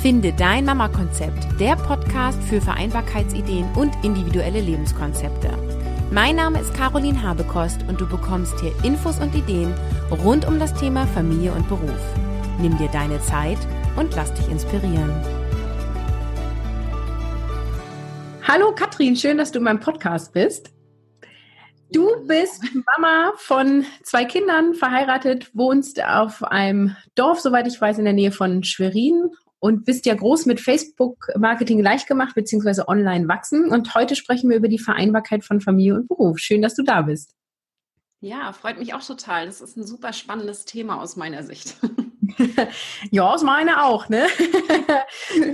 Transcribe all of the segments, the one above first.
Finde dein Mama-Konzept, der Podcast für Vereinbarkeitsideen und individuelle Lebenskonzepte. Mein Name ist Caroline Habekost und du bekommst hier Infos und Ideen rund um das Thema Familie und Beruf. Nimm dir deine Zeit und lass dich inspirieren. Hallo Katrin, schön, dass du in meinem Podcast bist. Du bist Mama von zwei Kindern, verheiratet, wohnst auf einem Dorf, soweit ich weiß, in der Nähe von Schwerin und bist ja groß mit Facebook-Marketing leicht gemacht, beziehungsweise online wachsen. Und heute sprechen wir über die Vereinbarkeit von Familie und Beruf. Schön, dass du da bist. Ja, freut mich auch total. Das ist ein super spannendes Thema aus meiner Sicht. ja, aus meiner auch, ne?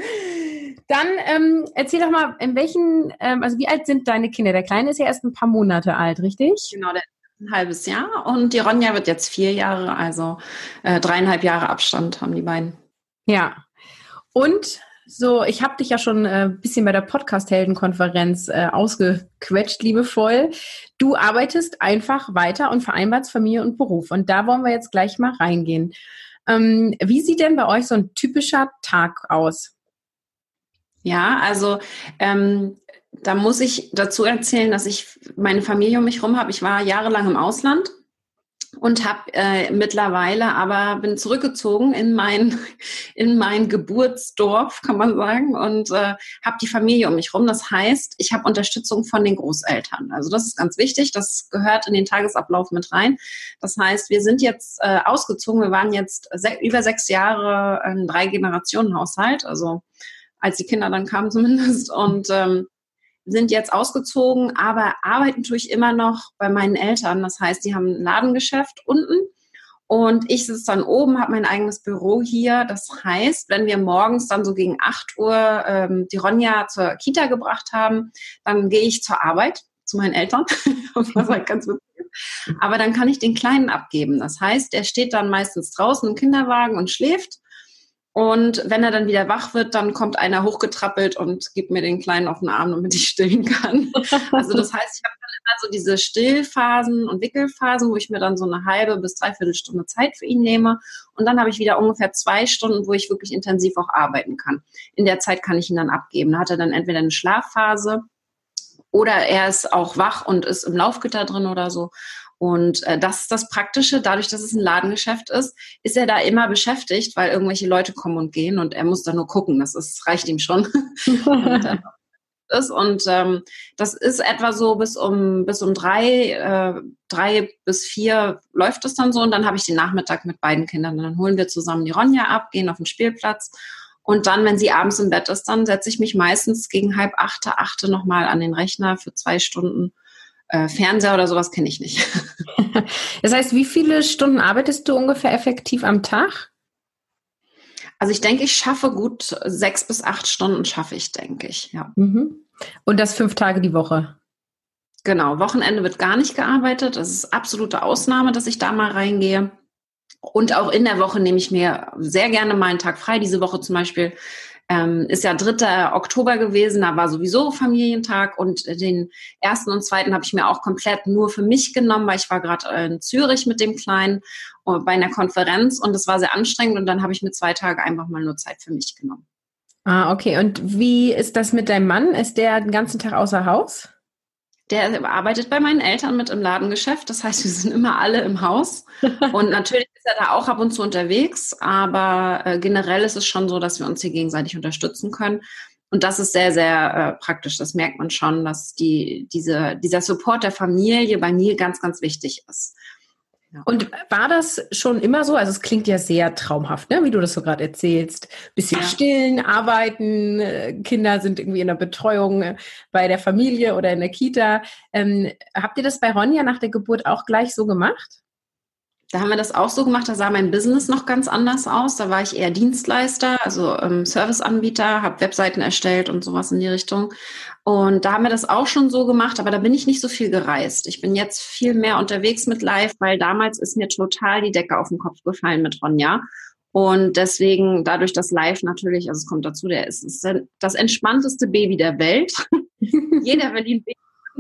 Dann ähm, erzähl doch mal, in welchen, ähm, also wie alt sind deine Kinder? Der Kleine ist ja erst ein paar Monate alt, richtig? Genau, der ist ein halbes Jahr und die Ronja wird jetzt vier Jahre, also äh, dreieinhalb Jahre Abstand haben die beiden. Ja. Und so, ich habe dich ja schon ein äh, bisschen bei der Podcast-Heldenkonferenz äh, ausgequetscht, liebevoll. Du arbeitest einfach weiter und vereinbarst Familie und Beruf. Und da wollen wir jetzt gleich mal reingehen. Ähm, wie sieht denn bei euch so ein typischer Tag aus? Ja, also ähm, da muss ich dazu erzählen, dass ich meine Familie um mich herum habe. Ich war jahrelang im Ausland und habe äh, mittlerweile aber bin zurückgezogen in mein in mein Geburtsdorf kann man sagen und äh, habe die Familie um mich rum. Das heißt ich habe Unterstützung von den Großeltern. Also das ist ganz wichtig. Das gehört in den Tagesablauf mit rein. Das heißt wir sind jetzt äh, ausgezogen. Wir waren jetzt se über sechs Jahre ein drei Generationen Haushalt also als die Kinder dann kamen zumindest. Und ähm, sind jetzt ausgezogen, aber arbeiten tue ich immer noch bei meinen Eltern. Das heißt, die haben ein Ladengeschäft unten und ich sitze dann oben, habe mein eigenes Büro hier. Das heißt, wenn wir morgens dann so gegen 8 Uhr ähm, die Ronja zur Kita gebracht haben, dann gehe ich zur Arbeit zu meinen Eltern, was halt ganz. Aber dann kann ich den Kleinen abgeben. Das heißt, der steht dann meistens draußen im Kinderwagen und schläft. Und wenn er dann wieder wach wird, dann kommt einer hochgetrappelt und gibt mir den Kleinen auf den Arm, damit ich stillen kann. Also das heißt, ich habe dann immer so diese Stillphasen und Wickelphasen, wo ich mir dann so eine halbe bis dreiviertel Stunde Zeit für ihn nehme. Und dann habe ich wieder ungefähr zwei Stunden, wo ich wirklich intensiv auch arbeiten kann. In der Zeit kann ich ihn dann abgeben. Da hat er dann entweder eine Schlafphase oder er ist auch wach und ist im Laufgitter drin oder so. Und äh, das ist das Praktische. Dadurch, dass es ein Ladengeschäft ist, ist er da immer beschäftigt, weil irgendwelche Leute kommen und gehen und er muss da nur gucken. Das ist, reicht ihm schon. ist und ähm, das ist etwa so bis um bis um drei äh, drei bis vier läuft es dann so und dann habe ich den Nachmittag mit beiden Kindern dann holen wir zusammen die Ronja ab gehen auf den Spielplatz und dann wenn sie abends im Bett ist dann setze ich mich meistens gegen halb achte achte noch mal an den Rechner für zwei Stunden äh, Fernseher oder sowas kenne ich nicht. das heißt, wie viele Stunden arbeitest du ungefähr effektiv am Tag? Also ich denke, ich schaffe gut sechs bis acht Stunden schaffe ich, denke ich, ja. Mhm. Und das fünf Tage die Woche? Genau, Wochenende wird gar nicht gearbeitet. Das ist absolute Ausnahme, dass ich da mal reingehe. Und auch in der Woche nehme ich mir sehr gerne mal einen Tag frei. Diese Woche zum Beispiel ähm, ist ja 3. Oktober gewesen, da war sowieso Familientag und den ersten und zweiten habe ich mir auch komplett nur für mich genommen, weil ich war gerade in Zürich mit dem Kleinen äh, bei einer Konferenz und es war sehr anstrengend und dann habe ich mir zwei Tage einfach mal nur Zeit für mich genommen. Ah, okay. Und wie ist das mit deinem Mann? Ist der den ganzen Tag außer Haus? Der arbeitet bei meinen Eltern mit im Ladengeschäft. Das heißt, wir sind immer alle im Haus. Und natürlich er da auch ab und zu unterwegs. Aber äh, generell ist es schon so, dass wir uns hier gegenseitig unterstützen können. Und das ist sehr, sehr äh, praktisch. Das merkt man schon, dass die, diese, dieser Support der Familie bei mir ganz, ganz wichtig ist. Und war das schon immer so? Also es klingt ja sehr traumhaft, ne? wie du das so gerade erzählst. Bisschen ja. stillen, arbeiten, äh, Kinder sind irgendwie in der Betreuung äh, bei der Familie oder in der Kita. Ähm, habt ihr das bei Ronja nach der Geburt auch gleich so gemacht? Da haben wir das auch so gemacht, da sah mein Business noch ganz anders aus. Da war ich eher Dienstleister, also ähm, Serviceanbieter, habe Webseiten erstellt und sowas in die Richtung. Und da haben wir das auch schon so gemacht, aber da bin ich nicht so viel gereist. Ich bin jetzt viel mehr unterwegs mit Live, weil damals ist mir total die Decke auf den Kopf gefallen mit Ronja. Und deswegen, dadurch, dass Live natürlich, also es kommt dazu, der ist, ist das entspannteste Baby der Welt. Jeder will ihn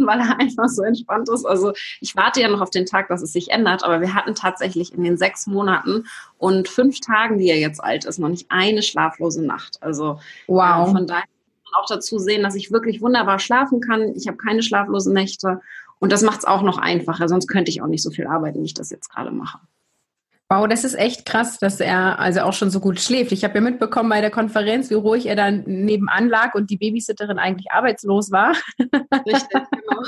weil er einfach so entspannt ist. Also ich warte ja noch auf den Tag, dass es sich ändert, aber wir hatten tatsächlich in den sechs Monaten und fünf Tagen, die er jetzt alt ist, noch nicht eine schlaflose Nacht. Also wow. Äh, von daher auch dazu sehen, dass ich wirklich wunderbar schlafen kann. Ich habe keine schlaflosen Nächte und das macht es auch noch einfacher. Sonst könnte ich auch nicht so viel arbeiten, wie ich das jetzt gerade mache. Wow, das ist echt krass, dass er also auch schon so gut schläft. Ich habe ja mitbekommen bei der Konferenz, wie ruhig er dann nebenan lag und die Babysitterin eigentlich arbeitslos war. Richtig, genau.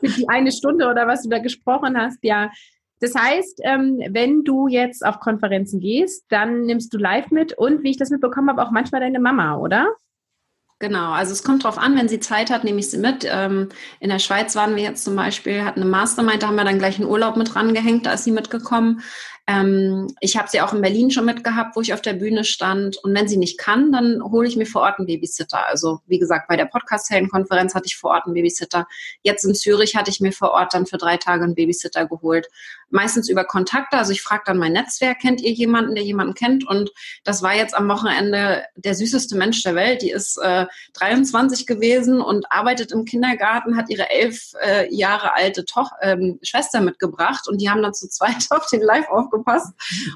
Für die eine Stunde oder was du da gesprochen hast, ja. Das heißt, ähm, wenn du jetzt auf Konferenzen gehst, dann nimmst du live mit und wie ich das mitbekommen habe, auch manchmal deine Mama, oder? Genau, also es kommt drauf an, wenn sie Zeit hat, nehme ich sie mit. Ähm, in der Schweiz waren wir jetzt zum Beispiel, hatten eine Mastermind, da haben wir dann gleich einen Urlaub mit rangehängt, da ist sie mitgekommen. Ähm, ich habe sie auch in Berlin schon mitgehabt, wo ich auf der Bühne stand. Und wenn sie nicht kann, dann hole ich mir vor Ort einen Babysitter. Also wie gesagt, bei der Podcast-Helden-Konferenz hatte ich vor Ort einen Babysitter. Jetzt in Zürich hatte ich mir vor Ort dann für drei Tage einen Babysitter geholt. Meistens über Kontakte. Also ich frage dann mein Netzwerk, kennt ihr jemanden, der jemanden kennt? Und das war jetzt am Wochenende der süßeste Mensch der Welt. Die ist äh, 23 gewesen und arbeitet im Kindergarten, hat ihre elf äh, Jahre alte Toch ähm, Schwester mitgebracht und die haben dann zu zweit auf den Live aufgepasst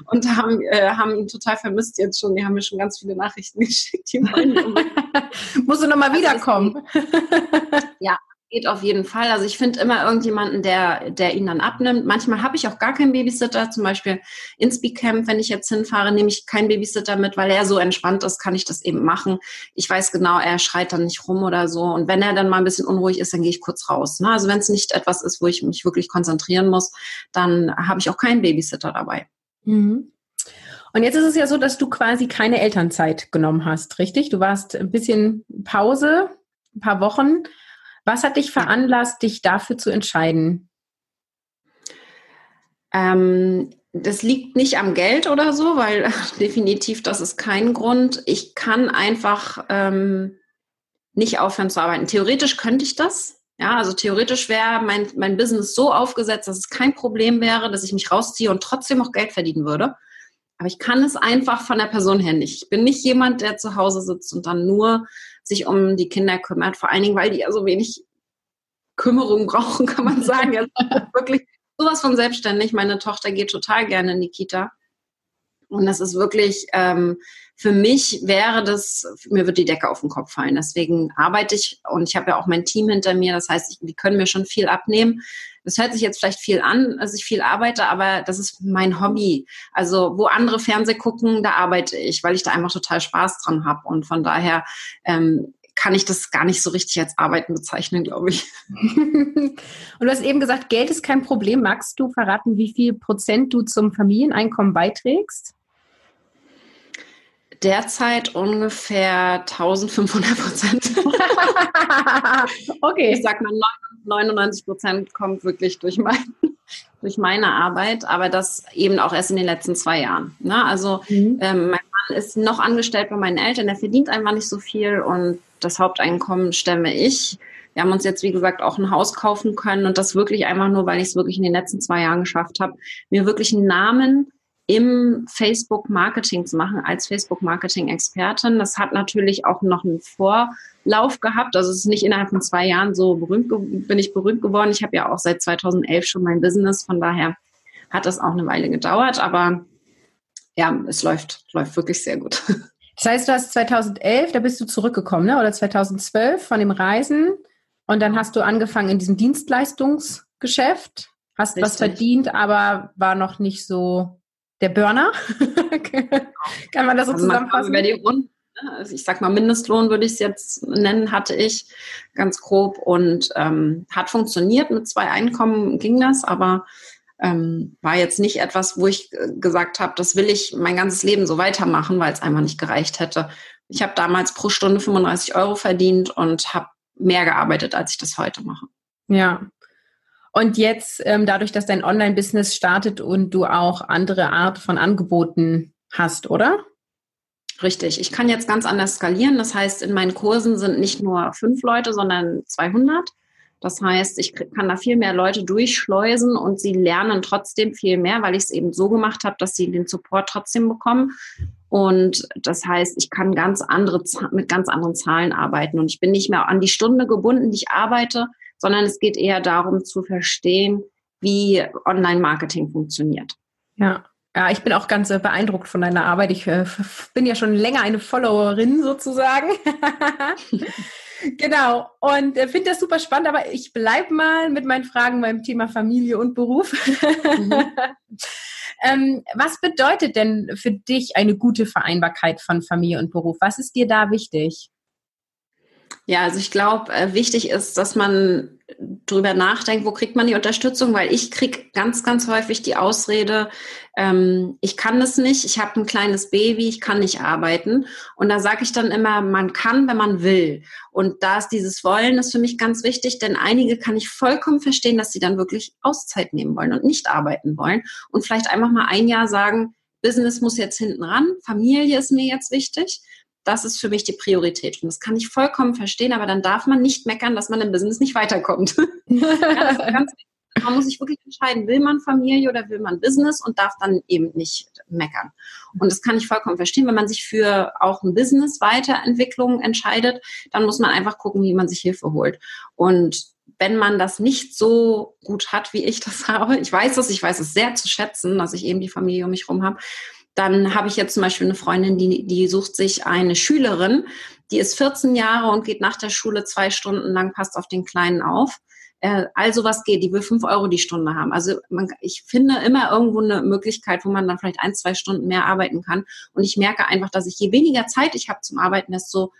und haben, äh, haben ihn total vermisst jetzt schon. Die haben mir schon ganz viele Nachrichten geschickt. Die Musst du nochmal also wiederkommen. ja, geht auf jeden Fall. Also ich finde immer irgendjemanden, der, der ihn dann abnimmt. Manchmal habe ich auch gar keinen Babysitter. Zum Beispiel ins Camp, wenn ich jetzt hinfahre, nehme ich keinen Babysitter mit, weil er so entspannt ist, kann ich das eben machen. Ich weiß genau, er schreit dann nicht rum oder so. Und wenn er dann mal ein bisschen unruhig ist, dann gehe ich kurz raus. Ne? Also wenn es nicht etwas ist, wo ich mich wirklich konzentrieren muss, dann habe ich auch keinen Babysitter dabei. Mhm. Und jetzt ist es ja so, dass du quasi keine Elternzeit genommen hast, richtig? Du warst ein bisschen Pause, ein paar Wochen. Was hat dich veranlasst, dich dafür zu entscheiden? Ähm, das liegt nicht am Geld oder so, weil definitiv das ist kein Grund. Ich kann einfach ähm, nicht aufhören zu arbeiten. Theoretisch könnte ich das. Ja, also theoretisch wäre mein, mein Business so aufgesetzt, dass es kein Problem wäre, dass ich mich rausziehe und trotzdem auch Geld verdienen würde. Aber ich kann es einfach von der Person her nicht. Ich bin nicht jemand, der zu Hause sitzt und dann nur sich um die Kinder kümmert. Vor allen Dingen, weil die ja so wenig Kümmerung brauchen, kann man sagen. Ja, wirklich sowas von selbstständig. Meine Tochter geht total gerne in die Kita. Und das ist wirklich, ähm, für mich wäre das, mir wird die Decke auf den Kopf fallen. Deswegen arbeite ich und ich habe ja auch mein Team hinter mir. Das heißt, ich, die können mir schon viel abnehmen. Das hört sich jetzt vielleicht viel an, dass ich viel arbeite, aber das ist mein Hobby. Also wo andere Fernseh gucken, da arbeite ich, weil ich da einfach total Spaß dran habe. Und von daher ähm, kann ich das gar nicht so richtig als Arbeiten bezeichnen, glaube ich. Und du hast eben gesagt, Geld ist kein Problem. Magst du verraten, wie viel Prozent du zum Familieneinkommen beiträgst? Derzeit ungefähr 1500 Prozent. okay. Ich sag mal, 99 Prozent kommt wirklich durch, mein, durch meine Arbeit, aber das eben auch erst in den letzten zwei Jahren. Ne? Also mhm. ähm, mein Mann ist noch angestellt bei meinen Eltern, der verdient einfach nicht so viel und das Haupteinkommen stemme ich. Wir haben uns jetzt, wie gesagt, auch ein Haus kaufen können und das wirklich einfach nur, weil ich es wirklich in den letzten zwei Jahren geschafft habe, mir wirklich einen Namen im Facebook-Marketing zu machen als Facebook-Marketing-Expertin. Das hat natürlich auch noch einen Vorlauf gehabt. Also es ist nicht innerhalb von zwei Jahren so berühmt, bin ich berühmt geworden. Ich habe ja auch seit 2011 schon mein Business. Von daher hat das auch eine Weile gedauert. Aber ja, es läuft, läuft wirklich sehr gut. Das heißt, du hast 2011, da bist du zurückgekommen, ne? oder 2012 von dem Reisen. Und dann hast du angefangen in diesem Dienstleistungsgeschäft, hast Richtig. was verdient, aber war noch nicht so der Burner. Kann man das so also zusammenfassen? Über die Runden, ne? also ich sag mal, Mindestlohn würde ich es jetzt nennen, hatte ich ganz grob und ähm, hat funktioniert. Mit zwei Einkommen ging das, aber ähm, war jetzt nicht etwas, wo ich äh, gesagt habe, das will ich mein ganzes Leben so weitermachen, weil es einfach nicht gereicht hätte. Ich habe damals pro Stunde 35 Euro verdient und habe mehr gearbeitet, als ich das heute mache. Ja, und jetzt, ähm, dadurch, dass dein Online-Business startet und du auch andere Art von Angeboten hast, oder? Richtig. Ich kann jetzt ganz anders skalieren. Das heißt, in meinen Kursen sind nicht nur fünf Leute, sondern 200. Das heißt, ich kann da viel mehr Leute durchschleusen und sie lernen trotzdem viel mehr, weil ich es eben so gemacht habe, dass sie den Support trotzdem bekommen. Und das heißt, ich kann ganz andere, mit ganz anderen Zahlen arbeiten und ich bin nicht mehr an die Stunde gebunden, die ich arbeite, sondern es geht eher darum zu verstehen, wie Online-Marketing funktioniert. Ja. Ja, ich bin auch ganz äh, beeindruckt von deiner Arbeit. Ich äh, bin ja schon länger eine Followerin sozusagen. genau. Und äh, finde das super spannend, aber ich bleibe mal mit meinen Fragen beim Thema Familie und Beruf. Mhm. ähm, was bedeutet denn für dich eine gute Vereinbarkeit von Familie und Beruf? Was ist dir da wichtig? Ja, also ich glaube, äh, wichtig ist, dass man drüber nachdenkt, wo kriegt man die Unterstützung, weil ich kriege ganz, ganz häufig die Ausrede, ähm, ich kann das nicht, ich habe ein kleines Baby, ich kann nicht arbeiten. Und da sage ich dann immer, man kann, wenn man will. Und da ist dieses Wollen ist für mich ganz wichtig, denn einige kann ich vollkommen verstehen, dass sie dann wirklich Auszeit nehmen wollen und nicht arbeiten wollen und vielleicht einfach mal ein Jahr sagen, Business muss jetzt hinten ran, Familie ist mir jetzt wichtig das ist für mich die Priorität. Und das kann ich vollkommen verstehen, aber dann darf man nicht meckern, dass man im Business nicht weiterkommt. ja, man muss sich wirklich entscheiden, will man Familie oder will man Business und darf dann eben nicht meckern. Und das kann ich vollkommen verstehen. Wenn man sich für auch ein Business Weiterentwicklung entscheidet, dann muss man einfach gucken, wie man sich Hilfe holt. Und wenn man das nicht so gut hat, wie ich das habe, ich weiß es, ich weiß es sehr zu schätzen, dass ich eben die Familie um mich herum habe, dann habe ich jetzt zum Beispiel eine Freundin, die, die sucht sich eine Schülerin, die ist 14 Jahre und geht nach der Schule zwei Stunden lang, passt auf den Kleinen auf. Äh, also was geht, die will fünf Euro die Stunde haben. Also man, ich finde immer irgendwo eine Möglichkeit, wo man dann vielleicht ein, zwei Stunden mehr arbeiten kann. Und ich merke einfach, dass ich je weniger Zeit ich habe zum Arbeiten, desto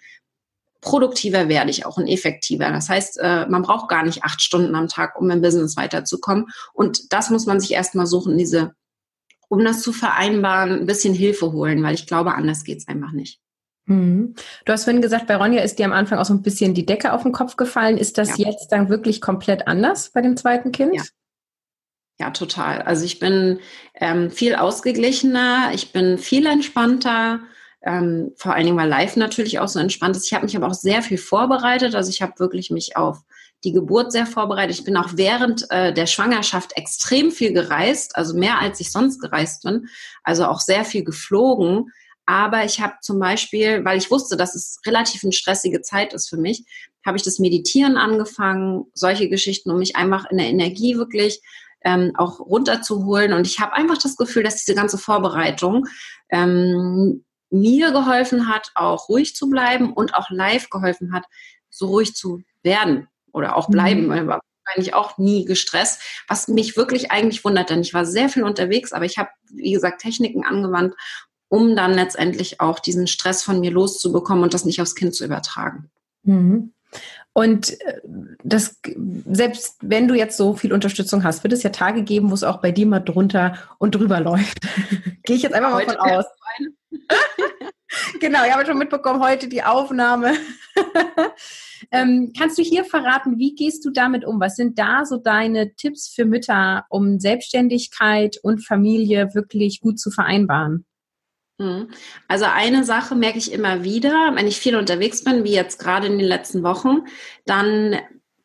produktiver werde ich auch und effektiver. Das heißt, äh, man braucht gar nicht acht Stunden am Tag, um im Business weiterzukommen. Und das muss man sich erstmal suchen, diese um das zu vereinbaren, ein bisschen Hilfe holen, weil ich glaube, anders geht's einfach nicht. Mhm. Du hast vorhin gesagt, bei Ronja ist dir am Anfang auch so ein bisschen die Decke auf den Kopf gefallen. Ist das ja. jetzt dann wirklich komplett anders bei dem zweiten Kind? Ja. Ja, total. Also ich bin ähm, viel ausgeglichener, ich bin viel entspannter, ähm, vor allen Dingen, weil Live natürlich auch so entspannt ist. Ich habe mich aber auch sehr viel vorbereitet. Also ich habe wirklich mich auf die Geburt sehr vorbereitet. Ich bin auch während äh, der Schwangerschaft extrem viel gereist, also mehr als ich sonst gereist bin, also auch sehr viel geflogen. Aber ich habe zum Beispiel, weil ich wusste, dass es relativ eine stressige Zeit ist für mich, habe ich das Meditieren angefangen, solche Geschichten, um mich einfach in der Energie wirklich ähm, auch runterzuholen. Und ich habe einfach das Gefühl, dass diese ganze Vorbereitung ähm, mir geholfen hat, auch ruhig zu bleiben und auch live geholfen hat, so ruhig zu werden oder auch bleiben. Mhm. war eigentlich auch nie gestresst, was mich wirklich eigentlich wundert, denn ich war sehr viel unterwegs, aber ich habe, wie gesagt, Techniken angewandt, um dann letztendlich auch diesen Stress von mir loszubekommen und das nicht aufs Kind zu übertragen. Mhm. Und äh, das, selbst wenn du jetzt so viel Unterstützung hast, wird es ja Tage geben, wo es auch bei dir mal drunter und drüber läuft. Gehe ich jetzt einfach mal von aus. genau, ich habe schon mitbekommen, heute die Aufnahme. ähm, kannst du hier verraten, wie gehst du damit um? Was sind da so deine Tipps für Mütter, um Selbstständigkeit und Familie wirklich gut zu vereinbaren? Mhm. Also eine Sache merke ich immer wieder, wenn ich viel unterwegs bin, wie jetzt gerade in den letzten Wochen, dann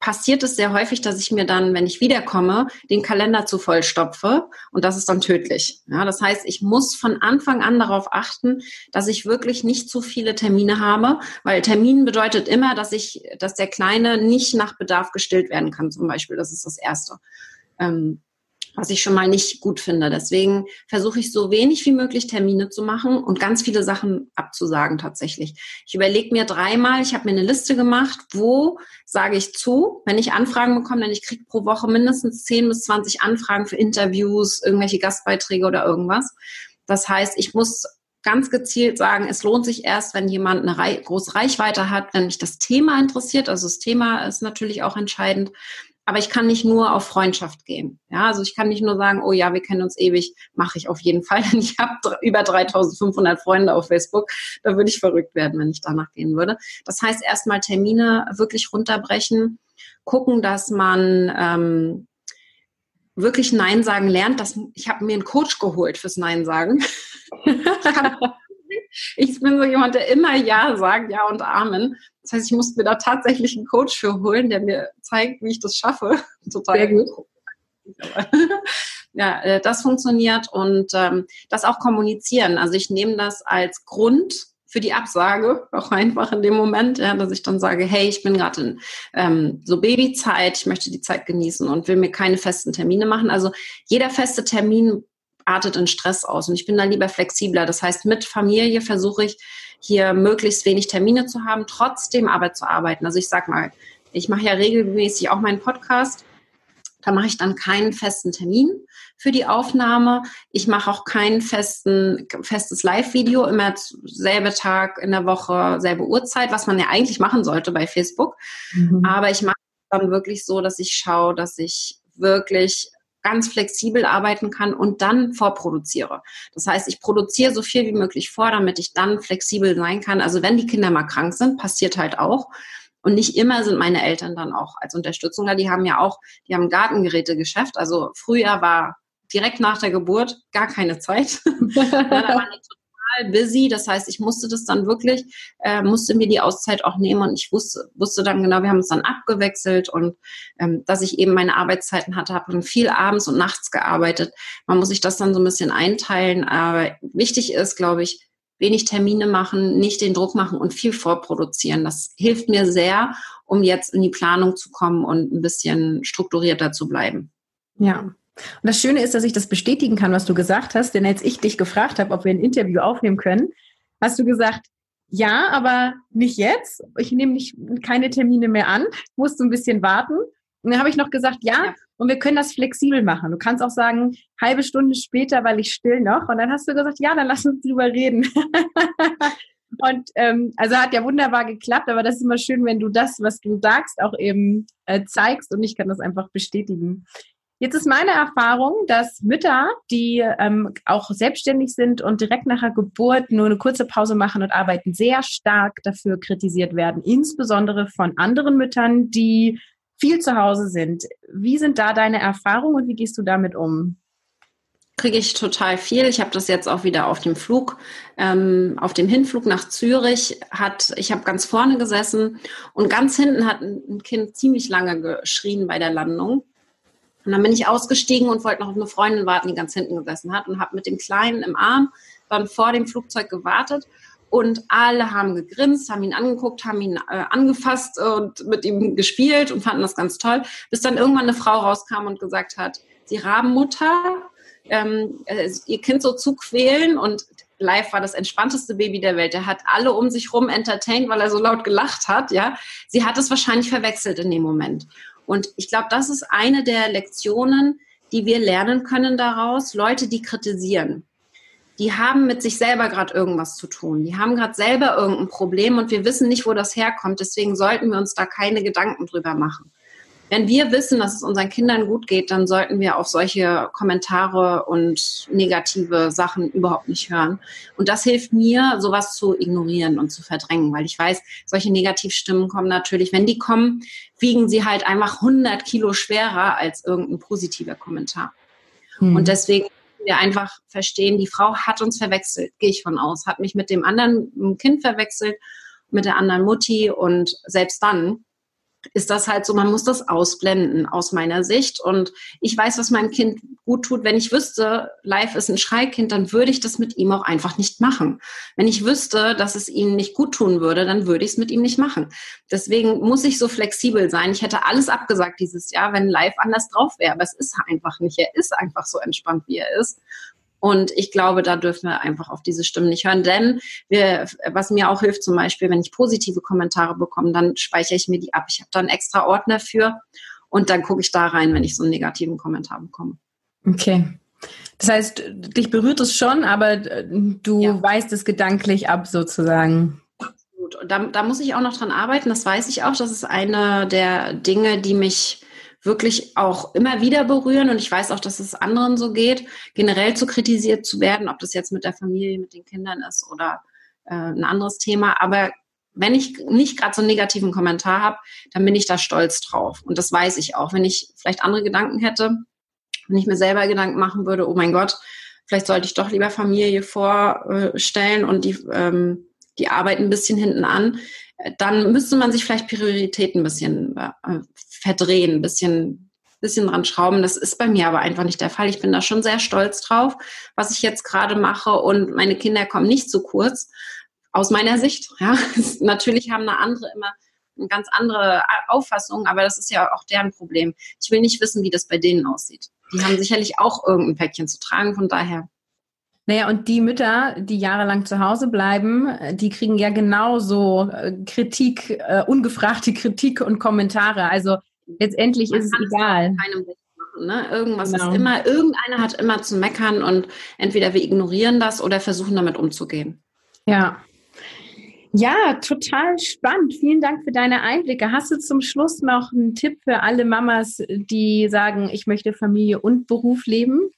passiert es sehr häufig, dass ich mir dann, wenn ich wiederkomme, den Kalender zu voll stopfe und das ist dann tödlich. Ja, das heißt, ich muss von Anfang an darauf achten, dass ich wirklich nicht zu viele Termine habe, weil Termin bedeutet immer, dass ich, dass der Kleine nicht nach Bedarf gestillt werden kann, zum Beispiel. Das ist das Erste. Ähm, was ich schon mal nicht gut finde. Deswegen versuche ich so wenig wie möglich Termine zu machen und ganz viele Sachen abzusagen tatsächlich. Ich überlege mir dreimal, ich habe mir eine Liste gemacht, wo sage ich zu, wenn ich Anfragen bekomme, denn ich kriege pro Woche mindestens 10 bis 20 Anfragen für Interviews, irgendwelche Gastbeiträge oder irgendwas. Das heißt, ich muss ganz gezielt sagen, es lohnt sich erst, wenn jemand eine große Reichweite hat, wenn mich das Thema interessiert. Also das Thema ist natürlich auch entscheidend. Aber ich kann nicht nur auf Freundschaft gehen. Ja, also ich kann nicht nur sagen, oh ja, wir kennen uns ewig, mache ich auf jeden Fall. Ich habe über 3500 Freunde auf Facebook. Da würde ich verrückt werden, wenn ich danach gehen würde. Das heißt, erstmal Termine wirklich runterbrechen, gucken, dass man ähm, wirklich Nein sagen lernt. Das, ich habe mir einen Coach geholt fürs Nein sagen. bin so jemand, der immer Ja sagt, Ja und Amen. Das heißt, ich musste mir da tatsächlich einen Coach für holen, der mir zeigt, wie ich das schaffe. Total Sehr gut. ja, äh, das funktioniert und ähm, das auch kommunizieren. Also ich nehme das als Grund für die Absage, auch einfach in dem Moment, ja, dass ich dann sage, hey, ich bin gerade in ähm, so Babyzeit, ich möchte die Zeit genießen und will mir keine festen Termine machen. Also jeder feste Termin artet in Stress aus und ich bin da lieber flexibler. Das heißt, mit Familie versuche ich hier möglichst wenig Termine zu haben, trotzdem aber zu arbeiten. Also ich sag mal, ich mache ja regelmäßig auch meinen Podcast da mache ich dann keinen festen Termin für die Aufnahme. Ich mache auch kein festen, festes Live-Video, immer selbe Tag in der Woche, selbe Uhrzeit, was man ja eigentlich machen sollte bei Facebook. Mhm. Aber ich mache dann wirklich so, dass ich schaue, dass ich wirklich ganz flexibel arbeiten kann und dann vorproduziere. Das heißt, ich produziere so viel wie möglich vor, damit ich dann flexibel sein kann. Also wenn die Kinder mal krank sind, passiert halt auch, und nicht immer sind meine Eltern dann auch als Unterstützung da. Die haben ja auch, die haben Gartengerätegeschäft. Also früher war direkt nach der Geburt gar keine Zeit. da waren die total busy. Das heißt, ich musste das dann wirklich, äh, musste mir die Auszeit auch nehmen und ich wusste, wusste dann genau, wir haben uns dann abgewechselt und ähm, dass ich eben meine Arbeitszeiten hatte, habe dann viel abends und nachts gearbeitet. Man muss sich das dann so ein bisschen einteilen. Aber wichtig ist, glaube ich, wenig Termine machen, nicht den Druck machen und viel vorproduzieren. Das hilft mir sehr, um jetzt in die Planung zu kommen und ein bisschen strukturierter zu bleiben. Ja. Und das Schöne ist, dass ich das bestätigen kann, was du gesagt hast, denn als ich dich gefragt habe, ob wir ein Interview aufnehmen können, hast du gesagt, ja, aber nicht jetzt. Ich nehme nicht keine Termine mehr an, musst du ein bisschen warten. Und dann habe ich noch gesagt, ja, ja, und wir können das flexibel machen. Du kannst auch sagen, halbe Stunde später, weil ich still noch. Und dann hast du gesagt, ja, dann lass uns drüber reden. und ähm, also hat ja wunderbar geklappt, aber das ist immer schön, wenn du das, was du sagst, auch eben äh, zeigst. Und ich kann das einfach bestätigen. Jetzt ist meine Erfahrung, dass Mütter, die ähm, auch selbstständig sind und direkt nach der Geburt nur eine kurze Pause machen und arbeiten, sehr stark dafür kritisiert werden, insbesondere von anderen Müttern, die viel zu Hause sind. Wie sind da deine Erfahrungen und wie gehst du damit um? kriege ich total viel. Ich habe das jetzt auch wieder auf dem Flug, ähm, auf dem Hinflug nach Zürich hat, ich habe ganz vorne gesessen und ganz hinten hat ein Kind ziemlich lange geschrien bei der Landung. Und dann bin ich ausgestiegen und wollte noch auf eine Freundin warten, die ganz hinten gesessen hat und habe mit dem Kleinen im Arm dann vor dem Flugzeug gewartet und alle haben gegrinst, haben ihn angeguckt, haben ihn äh, angefasst und mit ihm gespielt und fanden das ganz toll, bis dann irgendwann eine Frau rauskam und gesagt hat, die Rabenmutter, ähm, äh, ihr Kind so zu quälen und live war das entspannteste Baby der Welt. Er hat alle um sich rum entertained, weil er so laut gelacht hat, ja. Sie hat es wahrscheinlich verwechselt in dem Moment. Und ich glaube, das ist eine der Lektionen, die wir lernen können daraus. Leute, die kritisieren die haben mit sich selber gerade irgendwas zu tun. Die haben gerade selber irgendein Problem und wir wissen nicht, wo das herkommt. Deswegen sollten wir uns da keine Gedanken drüber machen. Wenn wir wissen, dass es unseren Kindern gut geht, dann sollten wir auf solche Kommentare und negative Sachen überhaupt nicht hören. Und das hilft mir, sowas zu ignorieren und zu verdrängen, weil ich weiß, solche Negativstimmen kommen natürlich, wenn die kommen, wiegen sie halt einfach 100 Kilo schwerer als irgendein positiver Kommentar. Hm. Und deswegen wir einfach verstehen, die Frau hat uns verwechselt, gehe ich von aus, hat mich mit dem anderen Kind verwechselt, mit der anderen Mutti und selbst dann ist das halt so, man muss das ausblenden aus meiner Sicht. Und ich weiß, was meinem Kind gut tut. Wenn ich wüsste, live ist ein Schreikind, dann würde ich das mit ihm auch einfach nicht machen. Wenn ich wüsste, dass es ihm nicht gut tun würde, dann würde ich es mit ihm nicht machen. Deswegen muss ich so flexibel sein. Ich hätte alles abgesagt dieses Jahr, wenn live anders drauf wäre. Aber es ist einfach nicht. Er ist einfach so entspannt, wie er ist. Und ich glaube, da dürfen wir einfach auf diese Stimmen nicht hören. Denn wir, was mir auch hilft, zum Beispiel, wenn ich positive Kommentare bekomme, dann speichere ich mir die ab. Ich habe da einen extra Ordner für und dann gucke ich da rein, wenn ich so einen negativen Kommentar bekomme. Okay. Das heißt, dich berührt es schon, aber äh, du ja. weißt es gedanklich ab sozusagen. Absolut. Und da, da muss ich auch noch dran arbeiten. Das weiß ich auch. Das ist eine der Dinge, die mich wirklich auch immer wieder berühren. Und ich weiß auch, dass es anderen so geht, generell zu kritisiert zu werden, ob das jetzt mit der Familie, mit den Kindern ist oder äh, ein anderes Thema. Aber wenn ich nicht gerade so einen negativen Kommentar habe, dann bin ich da stolz drauf. Und das weiß ich auch. Wenn ich vielleicht andere Gedanken hätte, wenn ich mir selber Gedanken machen würde, oh mein Gott, vielleicht sollte ich doch lieber Familie vorstellen und die, ähm, die Arbeit ein bisschen hinten an, dann müsste man sich vielleicht Prioritäten ein bisschen äh, verdrehen, ein bisschen, bisschen dran schrauben. Das ist bei mir aber einfach nicht der Fall. Ich bin da schon sehr stolz drauf, was ich jetzt gerade mache und meine Kinder kommen nicht zu kurz, aus meiner Sicht. Ja, natürlich haben eine andere immer eine ganz andere Auffassung, aber das ist ja auch deren Problem. Ich will nicht wissen, wie das bei denen aussieht. Die haben sicherlich auch irgendein Päckchen zu tragen, von daher. Naja, und die Mütter, die jahrelang zu Hause bleiben, die kriegen ja genauso äh, Kritik, uh, ungefragte Kritik und Kommentare. Also letztendlich ist es egal. Machen, ne? Irgendwas genau. ist immer, irgendeiner hat immer zu meckern und entweder wir ignorieren das oder versuchen damit umzugehen. Ja, ja, total spannend. Vielen Dank für deine Einblicke. Hast du zum Schluss noch einen Tipp für alle Mamas, die sagen, ich möchte Familie und Beruf leben?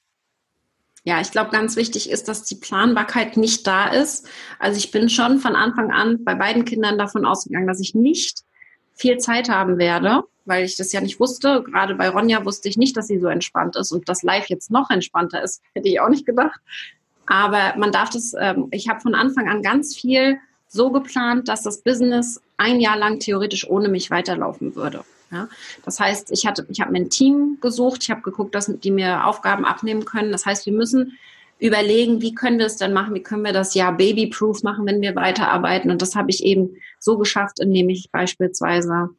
Ja, ich glaube, ganz wichtig ist, dass die Planbarkeit nicht da ist. Also ich bin schon von Anfang an bei beiden Kindern davon ausgegangen, dass ich nicht viel Zeit haben werde, weil ich das ja nicht wusste. Gerade bei Ronja wusste ich nicht, dass sie so entspannt ist und das Live jetzt noch entspannter ist, hätte ich auch nicht gedacht. Aber man darf das, ähm, ich habe von Anfang an ganz viel so geplant, dass das Business ein Jahr lang theoretisch ohne mich weiterlaufen würde. Ja, das heißt, ich hatte, ich habe mir ein Team gesucht, ich habe geguckt, dass die mir Aufgaben abnehmen können. Das heißt, wir müssen überlegen, wie können wir es denn machen, wie können wir das Jahr babyproof machen, wenn wir weiterarbeiten. Und das habe ich eben so geschafft, indem ich beispielsweise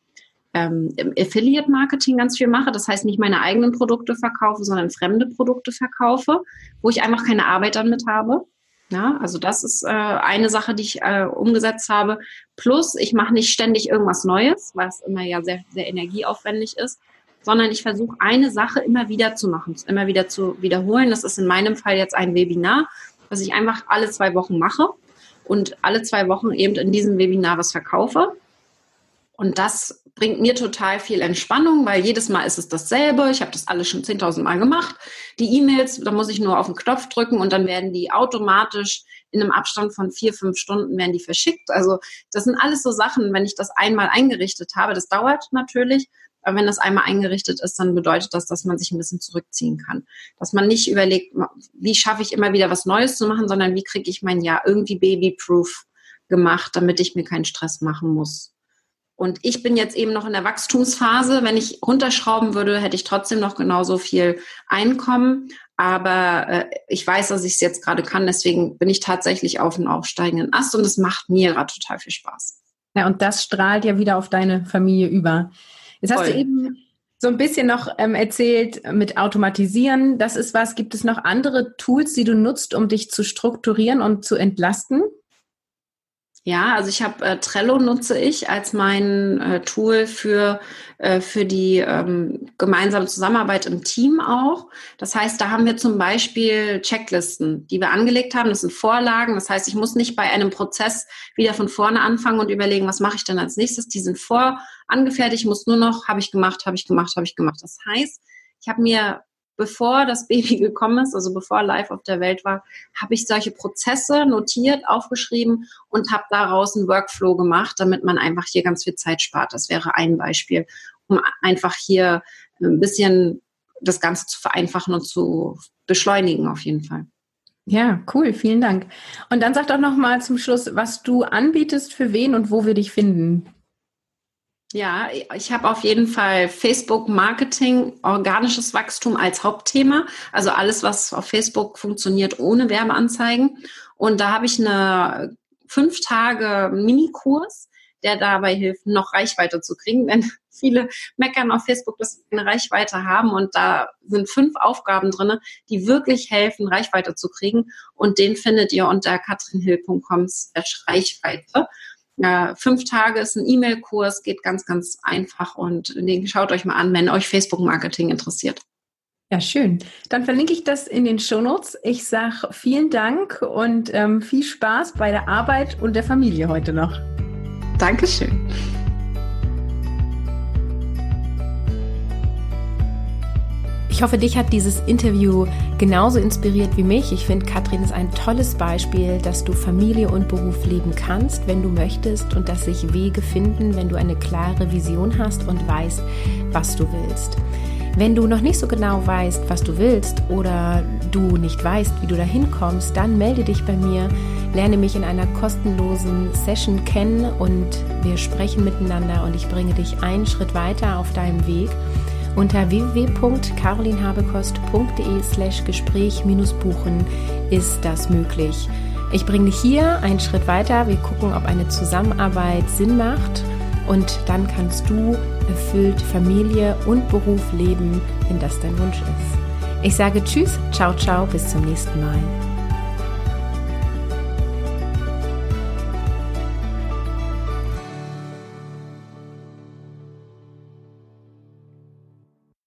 ähm, im Affiliate-Marketing ganz viel mache. Das heißt, nicht meine eigenen Produkte verkaufe, sondern fremde Produkte verkaufe, wo ich einfach keine Arbeit damit habe. Ja, also das ist äh, eine Sache, die ich äh, umgesetzt habe. Plus, ich mache nicht ständig irgendwas Neues, was immer ja sehr, sehr energieaufwendig ist, sondern ich versuche eine Sache immer wieder zu machen, immer wieder zu wiederholen. Das ist in meinem Fall jetzt ein Webinar, was ich einfach alle zwei Wochen mache und alle zwei Wochen eben in diesem Webinar was verkaufe. Und das bringt mir total viel Entspannung, weil jedes Mal ist es dasselbe. Ich habe das alles schon 10.000 Mal gemacht. Die E-Mails, da muss ich nur auf den Knopf drücken und dann werden die automatisch in einem Abstand von vier, fünf Stunden werden die verschickt. Also das sind alles so Sachen, wenn ich das einmal eingerichtet habe, das dauert natürlich. Aber wenn das einmal eingerichtet ist, dann bedeutet das, dass man sich ein bisschen zurückziehen kann. Dass man nicht überlegt, wie schaffe ich immer wieder was Neues zu machen, sondern wie kriege ich mein Jahr irgendwie babyproof gemacht, damit ich mir keinen Stress machen muss. Und ich bin jetzt eben noch in der Wachstumsphase. Wenn ich runterschrauben würde, hätte ich trotzdem noch genauso viel Einkommen. Aber äh, ich weiß, dass ich es jetzt gerade kann. Deswegen bin ich tatsächlich auf einem aufsteigenden Ast und es macht mir gerade total viel Spaß. Ja, und das strahlt ja wieder auf deine Familie über. Jetzt Voll. hast du eben so ein bisschen noch ähm, erzählt mit Automatisieren. Das ist was. Gibt es noch andere Tools, die du nutzt, um dich zu strukturieren und zu entlasten? Ja, also ich habe äh, Trello nutze ich als mein äh, Tool für äh, für die ähm, gemeinsame Zusammenarbeit im Team auch. Das heißt, da haben wir zum Beispiel Checklisten, die wir angelegt haben. Das sind Vorlagen. Das heißt, ich muss nicht bei einem Prozess wieder von vorne anfangen und überlegen, was mache ich denn als nächstes. Die sind vor angefertigt. Ich muss nur noch, habe ich gemacht, habe ich gemacht, habe ich gemacht. Das heißt, ich habe mir bevor das Baby gekommen ist, also bevor live auf der Welt war, habe ich solche Prozesse notiert, aufgeschrieben und habe daraus einen Workflow gemacht, damit man einfach hier ganz viel Zeit spart. Das wäre ein Beispiel, um einfach hier ein bisschen das Ganze zu vereinfachen und zu beschleunigen auf jeden Fall. Ja, cool, vielen Dank. Und dann sag doch noch mal zum Schluss, was du anbietest, für wen und wo wir dich finden. Ja, ich habe auf jeden Fall Facebook Marketing, organisches Wachstum als Hauptthema. Also alles, was auf Facebook funktioniert ohne Werbeanzeigen. Und da habe ich eine fünf Tage Minikurs, der dabei hilft, noch Reichweite zu kriegen. Denn viele meckern auf Facebook, dass sie eine Reichweite haben. Und da sind fünf Aufgaben drin, die wirklich helfen, Reichweite zu kriegen. Und den findet ihr unter katrinhill.com Reichweite. Ja, fünf Tage ist ein E-Mail-Kurs, geht ganz, ganz einfach und den schaut euch mal an, wenn euch Facebook-Marketing interessiert. Ja, schön. Dann verlinke ich das in den Shownotes. Ich sage vielen Dank und ähm, viel Spaß bei der Arbeit und der Familie heute noch. Dankeschön. Ich hoffe, dich hat dieses Interview genauso inspiriert wie mich. Ich finde, Katrin ist ein tolles Beispiel, dass du Familie und Beruf leben kannst, wenn du möchtest und dass sich Wege finden, wenn du eine klare Vision hast und weißt, was du willst. Wenn du noch nicht so genau weißt, was du willst oder du nicht weißt, wie du da hinkommst, dann melde dich bei mir, lerne mich in einer kostenlosen Session kennen und wir sprechen miteinander und ich bringe dich einen Schritt weiter auf deinem Weg. Unter www.carolinhabekost.de slash Gespräch-buchen ist das möglich. Ich bringe dich hier einen Schritt weiter. Wir gucken, ob eine Zusammenarbeit Sinn macht und dann kannst du erfüllt Familie und Beruf leben, wenn das dein Wunsch ist. Ich sage Tschüss, ciao, ciao, bis zum nächsten Mal.